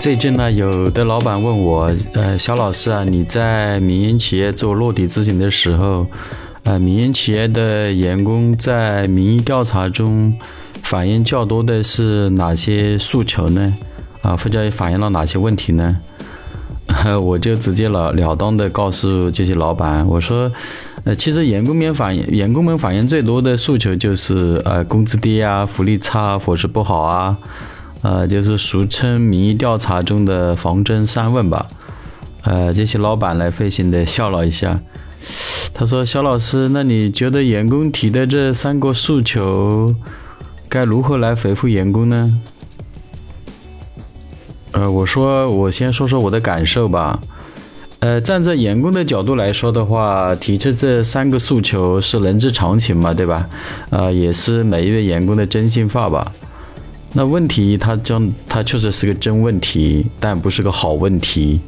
最近呢，有的老板问我，呃，肖老师啊，你在民营企业做落地咨询的时候，呃，民营企业的员工在民意调查中反映较多的是哪些诉求呢？啊，或者反映了哪些问题呢？我就直截了了当的告诉这些老板，我说，呃，其实员工们反映，员工们反映最多的诉求就是，呃，工资低啊，福利差，伙食不好啊。呃，就是俗称民意调查中的防真三问吧。呃，这些老板来费心的笑了一下，他说：“肖老师，那你觉得员工提的这三个诉求，该如何来回复员工呢？”呃，我说，我先说说我的感受吧。呃，站在员工的角度来说的话，提出这三个诉求是人之常情嘛，对吧？啊，也是每一位员工的真心话吧。那问题，它将它确实是个真问题，但不是个好问题。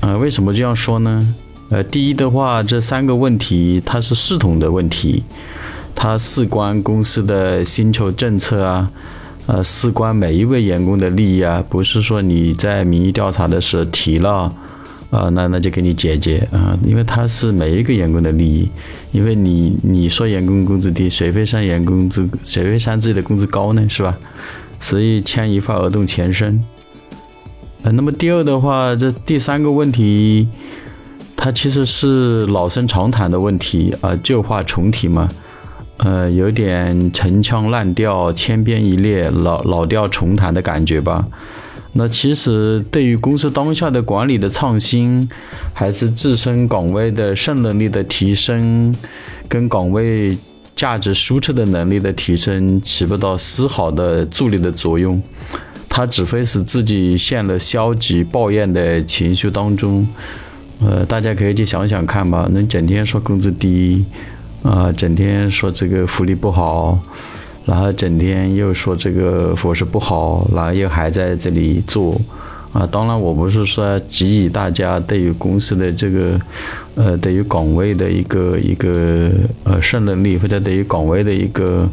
呃，为什么这样说呢？呃，第一的话，这三个问题它是系统的问题，它事关公司的薪酬政策啊，呃，事关每一位员工的利益啊，不是说你在民意调查的时候提了。啊，那那就给你解决啊，因为他是每一个员工的利益，因为你你说员工工资低，谁会上员工资，谁会上自己的工资高呢？是吧？所以牵一发而动全身。呃，那么第二的话，这第三个问题，它其实是老生常谈的问题啊，旧话重提嘛，呃，有点陈腔滥调、千篇一律、老老调重弹的感觉吧。那其实对于公司当下的管理的创新，还是自身岗位的胜任力的提升，跟岗位价值输出的能力的提升，起不到丝毫的助力的作用，它只会使自己陷入消极抱怨的情绪当中。呃，大家可以去想想看吧，能整天说工资低，啊，整天说这个福利不好。然后整天又说这个伙食不好，然后又还在这里做，啊，当然我不是说给予大家对于公司的这个，呃，对于岗位的一个一个呃胜任力，或者对于岗位的一个，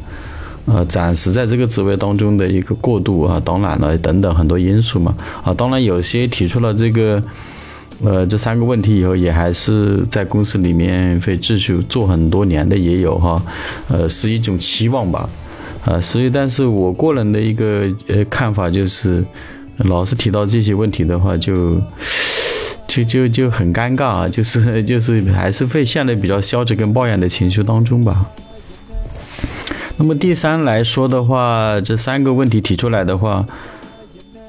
呃，暂时在这个职位当中的一个过渡啊，当然了，等等很多因素嘛，啊，当然有些提出了这个，呃，这三个问题以后，也还是在公司里面会继续做很多年的也有哈，呃，是一种期望吧。啊，所以，但是我个人的一个呃看法就是，老是提到这些问题的话，就就就就很尴尬啊，就是就是还是会陷入比较消极跟抱怨的情绪当中吧。那么第三来说的话，这三个问题提出来的话，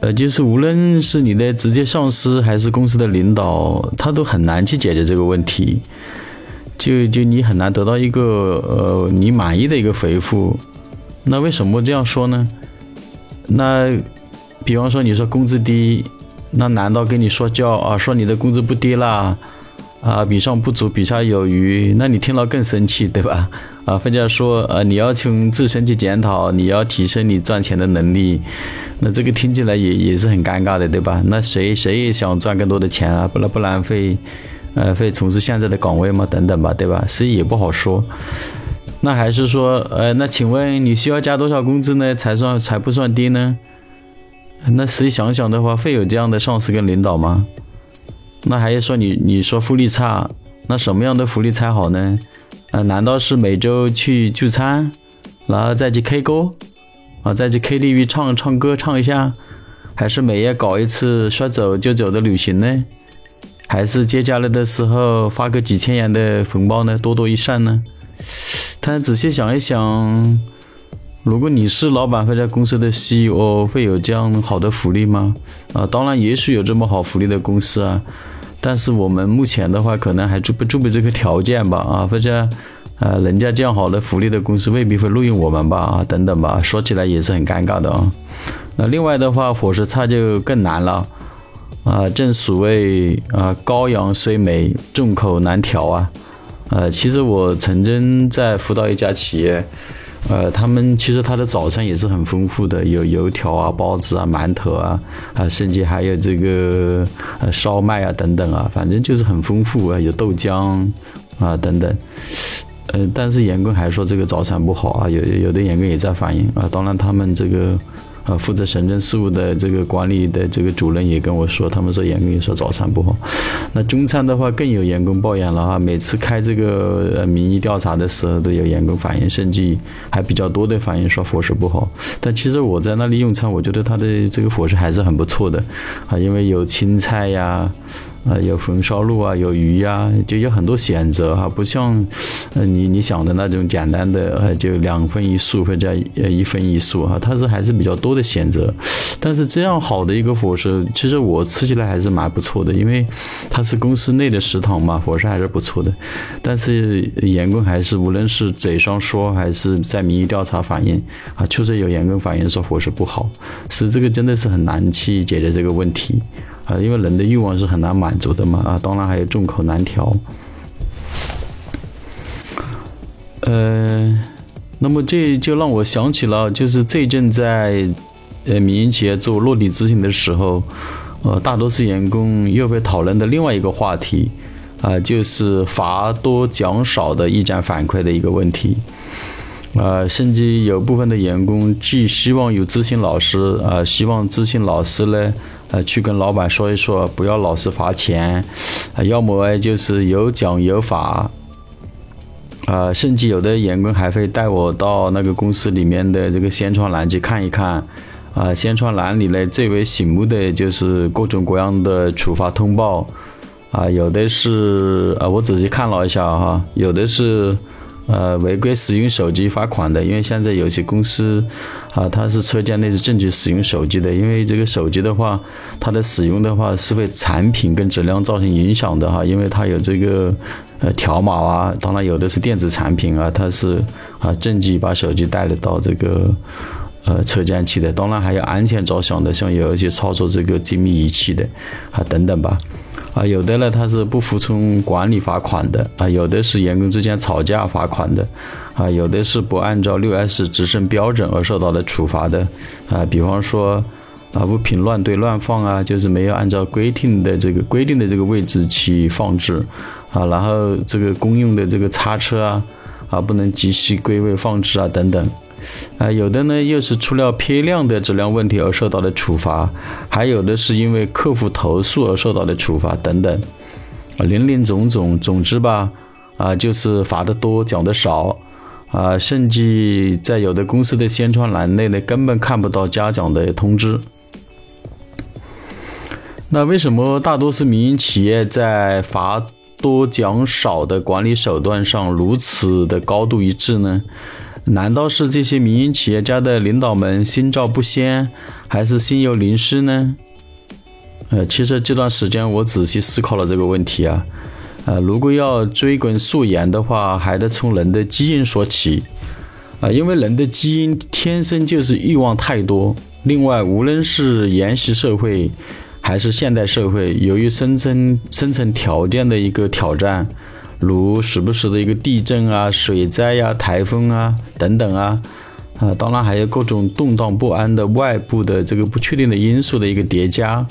呃，就是无论是你的直接上司还是公司的领导，他都很难去解决这个问题，就就你很难得到一个呃你满意的一个回复。那为什么这样说呢？那，比方说你说工资低，那难道跟你说教啊？说你的工资不低啦，啊，比上不足，比下有余，那你听了更生气，对吧？啊，或者说，呃，你要从自身去检讨，你要提升你赚钱的能力，那这个听起来也也是很尴尬的，对吧？那谁谁也想赚更多的钱啊？不然不然会，呃，会从事现在的岗位吗？等等吧，对吧？所以也不好说。那还是说，呃，那请问你需要加多少工资呢，才算才不算低呢？那实际想想的话，会有这样的上司跟领导吗？那还是说你你说福利差，那什么样的福利才好呢？呃，难道是每周去聚餐，然后再去 K 歌，啊，再去 KTV 唱唱歌唱一下，还是每月搞一次说走就走的旅行呢？还是节假日的时候发个几千元的红包呢？多多益善呢？但仔细想一想，如果你是老板或者公司的 CEO，会有这样好的福利吗？啊，当然，也许有这么好福利的公司啊，但是我们目前的话，可能还具不具备这个条件吧？啊，或者，呃，人家这样好的福利的公司未必会录用我们吧？啊，等等吧，说起来也是很尴尬的啊。那另外的话，伙食差就更难了啊。正所谓啊，羔羊虽美，众口难调啊。呃，其实我曾经在辅导一家企业，呃，他们其实他的早餐也是很丰富的，有油条啊、包子啊、馒头啊，啊，甚至还有这个呃烧麦啊等等啊，反正就是很丰富啊，有豆浆啊等等。呃，但是员工还说这个早餐不好啊，有有的员工也在反映啊。当然，他们这个呃负责行政事务的这个管理的这个主任也跟我说，他们说员工说早餐不好。那中餐的话，更有员工抱怨了啊，每次开这个民意调查的时候，都有员工反映，甚至还比较多的反映说伙食不好。但其实我在那里用餐，我觉得他的这个伙食还是很不错的啊，因为有青菜呀。啊，有红烧肉啊，有鱼呀，就有很多选择哈，不像，呃，你你想的那种简单的，就两分一素或者呃一分一素哈，它是还是比较多的选择。但是这样好的一个伙食，其实我吃起来还是蛮不错的，因为它是公司内的食堂嘛，伙食还是不错的。但是员工还是无论是嘴上说还是在民意调查反映啊，确实有员工反映说伙食不好，是这个真的是很难去解决这个问题。啊，因为人的欲望是很难满足的嘛，啊，当然还有众口难调。呃，那么这就让我想起了，就是最近在呃民营企业做落地执行的时候，呃，大多数员工又被讨论的另外一个话题，啊，就是罚多奖少的意见反馈的一个问题。啊，甚至有部分的员工既希望有咨询老师，啊，希望咨询老师呢。呃，去跟老板说一说，不要老是罚钱，啊，要么就是有奖有罚，啊，甚至有的员工还会带我到那个公司里面的这个宣传栏去看一看，啊，宣传栏里呢最为醒目的就是各种各样的处罚通报，啊，有的是，啊，我仔细看了一下哈，有的是。呃，违规使用手机罚款的，因为现在有些公司，啊，它是车间内是禁止使用手机的，因为这个手机的话，它的使用的话是为产品跟质量造成影响的哈，因为它有这个呃条码啊，当然有的是电子产品啊，它是啊禁止把手机带了到这个呃车间去的，当然还有安全着想的，像有一些操作这个精密仪器的啊等等吧。啊，有的呢，他是不服从管理罚款的啊，有的是员工之间吵架罚款的，啊，有的是不按照六 S 执胜标准而受到的处罚的，啊，比方说啊，物品乱堆乱放啊，就是没有按照规定的这个规定的这个位置去放置，啊，然后这个公用的这个叉车啊，啊，不能及时归位放置啊，等等。啊，有的呢又是出了批量的质量问题而受到的处罚，还有的是因为客户投诉而受到的处罚等等，啊，林林总总，总之吧，啊，就是罚的多，奖的少，啊，甚至在有的公司的宣传栏内呢，根本看不到嘉奖的通知。那为什么大多数民营企业在罚多奖少的管理手段上如此的高度一致呢？难道是这些民营企业家的领导们心照不宣，还是心有灵犀呢？呃，其实这段时间我仔细思考了这个问题啊，呃，如果要追根溯源的话，还得从人的基因说起啊，因为人的基因天生就是欲望太多。另外，无论是原始社会还是现代社会，由于生存生存条件的一个挑战。如时不时的一个地震啊、水灾呀、台风啊等等啊，啊，当然还有各种动荡不安的外部的这个不确定的因素的一个叠加，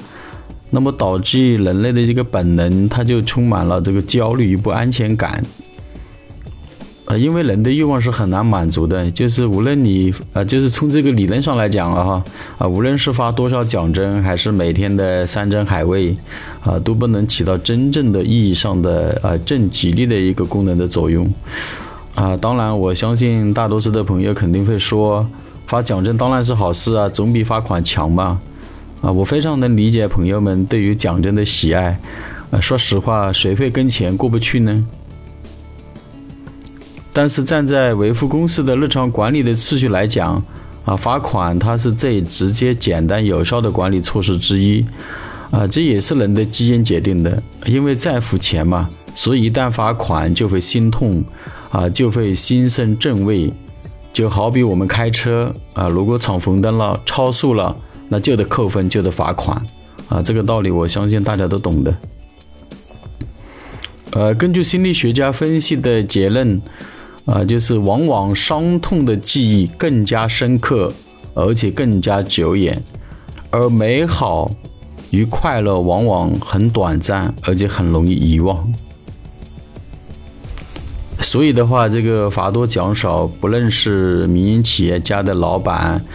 那么导致人类的这个本能，它就充满了这个焦虑与不安全感。啊，因为人的欲望是很难满足的，就是无论你，呃，就是从这个理论上来讲啊，哈，啊，无论是发多少奖针，还是每天的山珍海味，啊，都不能起到真正的意义上的啊正激励的一个功能的作用。啊，当然，我相信大多数的朋友肯定会说，发奖针当然是好事啊，总比罚款强嘛。啊，我非常能理解朋友们对于奖金的喜爱。啊，说实话，谁会跟钱过不去呢？但是站在维护公司的日常管理的秩序来讲，啊，罚款它是最直接、简单、有效的管理措施之一，啊，这也是人的基因决定的。因为在乎钱嘛，所以一旦罚款就会心痛，啊，就会心生正味。就好比我们开车，啊，如果闯红灯了、超速了，那就得扣分，就得罚款，啊，这个道理我相信大家都懂的。呃，根据心理学家分析的结论。啊，就是往往伤痛的记忆更加深刻，而且更加久远，而美好与快乐往往很短暂，而且很容易遗忘。所以的话，这个罚多奖少，不论是民营企业家的老板，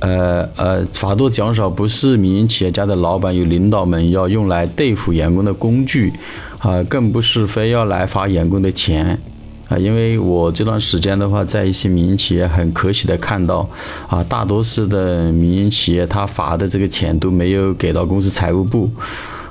呃呃，罚多奖少不是民营企业家的老板与领导们要用来对付员工的工具，啊，更不是非要来罚员工的钱。啊，因为我这段时间的话，在一些民营企业很可喜的看到，啊，大多数的民营企业他罚的这个钱都没有给到公司财务部。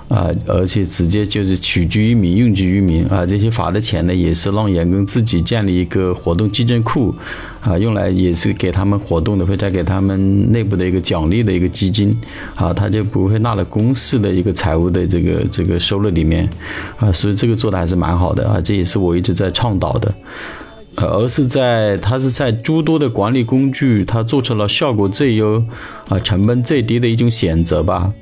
啊，而且直接就是取之于民，用之于民啊！这些罚的钱呢，也是让员工自己建立一个活动基金库，啊，用来也是给他们活动的，会再给他们内部的一个奖励的一个基金，啊，他就不会纳了公司的一个财务的这个这个收入里面，啊，所以这个做的还是蛮好的啊，这也是我一直在倡导的，呃，而是在他是在诸多的管理工具，他做出了效果最优，啊，成本最低的一种选择吧。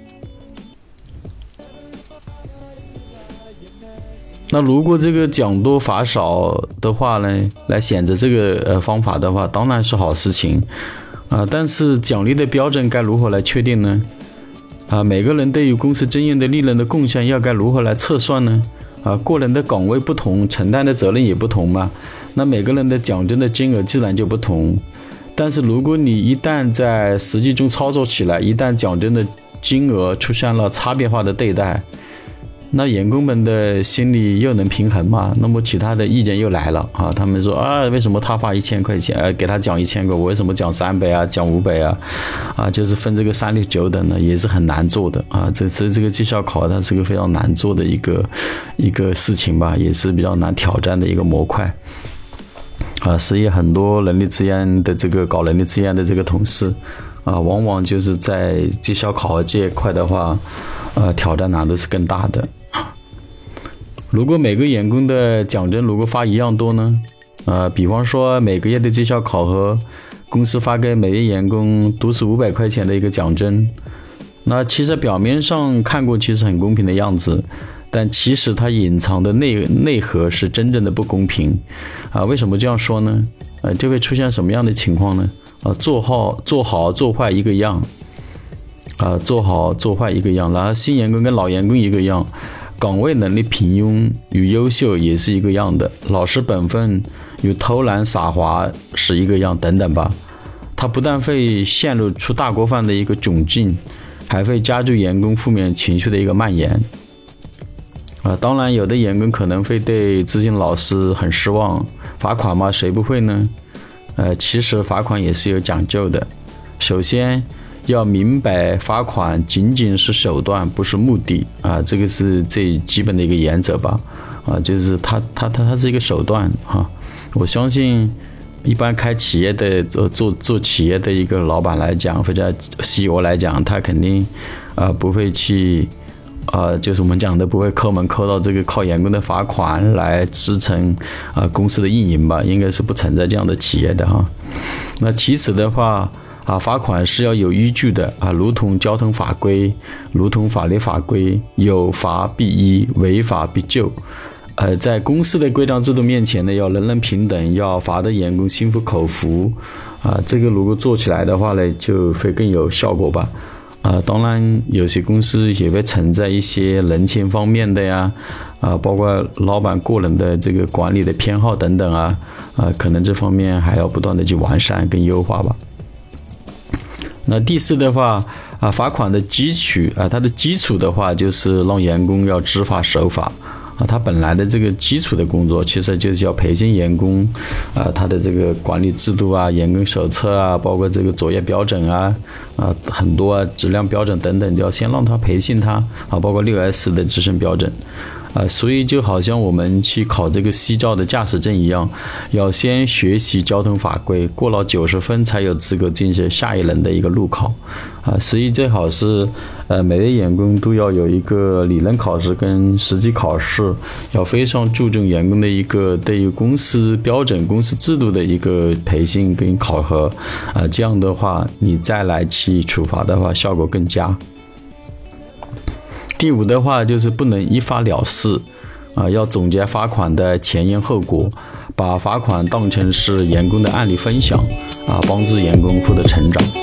那如果这个奖多罚少的话呢，来选择这个呃方法的话，当然是好事情，啊，但是奖励的标准该如何来确定呢？啊，每个人对于公司经营的利润的贡献要该如何来测算呢？啊，个人的岗位不同，承担的责任也不同嘛，那每个人的奖金的金额自然就不同。但是如果你一旦在实际中操作起来，一旦奖金的金额出现了差别化的对待。那员工们的心里又能平衡吗？那么其他的意见又来了啊！他们说啊，为什么他发一千块钱，呃，给他奖一千个，我为什么奖三百啊，奖五百啊？啊，就是分这个三六九等的，也是很难做的啊！这次这个绩效考核，它是个非常难做的一个一个事情吧，也是比较难挑战的一个模块啊！所以很多人力资源的这个搞人力资源的这个同事啊，往往就是在绩效考核这一块的话，呃，挑战难度是更大的。如果每个员工的奖金如果发一样多呢？啊，比方说每个月的绩效考核，公司发给每位员工都是五百块钱的一个奖金，那其实表面上看过去是很公平的样子，但其实它隐藏的内内核是真正的不公平。啊，为什么这样说呢？呃，就会出现什么样的情况呢？啊，做好做好做坏一个样，啊，做好做坏一个样，然后新员工跟老员工一个样。岗位能力平庸与优秀也是一个样的，老实本分与偷懒耍滑是一个样，等等吧。他不但会陷入出大锅饭的一个窘境，还会加剧员工负面情绪的一个蔓延。啊，当然，有的员工可能会对资金老师很失望，罚款吗？谁不会呢？呃，其实罚款也是有讲究的。首先，要明白，罚款仅仅是手段，不是目的啊！这个是最基本的一个原则吧？啊，就是它它它它是一个手段哈。我相信，一般开企业的做做做企业的一个老板来讲，或者 CEO 来讲，他肯定啊不会去啊，就是我们讲的不会抠门抠到这个靠员工的罚款来支撑啊公司的运营吧？应该是不存在这样的企业的哈。那其次的话。啊，罚款是要有依据的啊，如同交通法规，如同法律法规，有罚必依，违法必究。呃，在公司的规章制度面前呢，要人人平等，要罚的员工心服口服。啊，这个如果做起来的话呢，就会更有效果吧。啊，当然有些公司也会存在一些人情方面的呀，啊，包括老板个人的这个管理的偏好等等啊，啊，可能这方面还要不断的去完善跟优化吧。那第四的话啊，罚款的基础啊，它的基础的话就是让员工要知法守法啊。他本来的这个基础的工作，其实就是要培训员工啊，他的这个管理制度啊、员工手册啊，包括这个作业标准啊啊，很多啊质量标准等等，就要先让他培训他啊，包括六 S 的执行标准。啊，所以就好像我们去考这个西照的驾驶证一样，要先学习交通法规，过了九十分才有资格进行下一轮的一个路考。啊，所以最好是，呃，每位员工都要有一个理论考试跟实际考试，要非常注重员工的一个对于公司标准、公司制度的一个培训跟考核。啊，这样的话，你再来去处罚的话，效果更佳。第五的话就是不能一发了事，啊，要总结罚款的前因后果，把罚款当成是员工的案例分享，啊，帮助员工获得成长。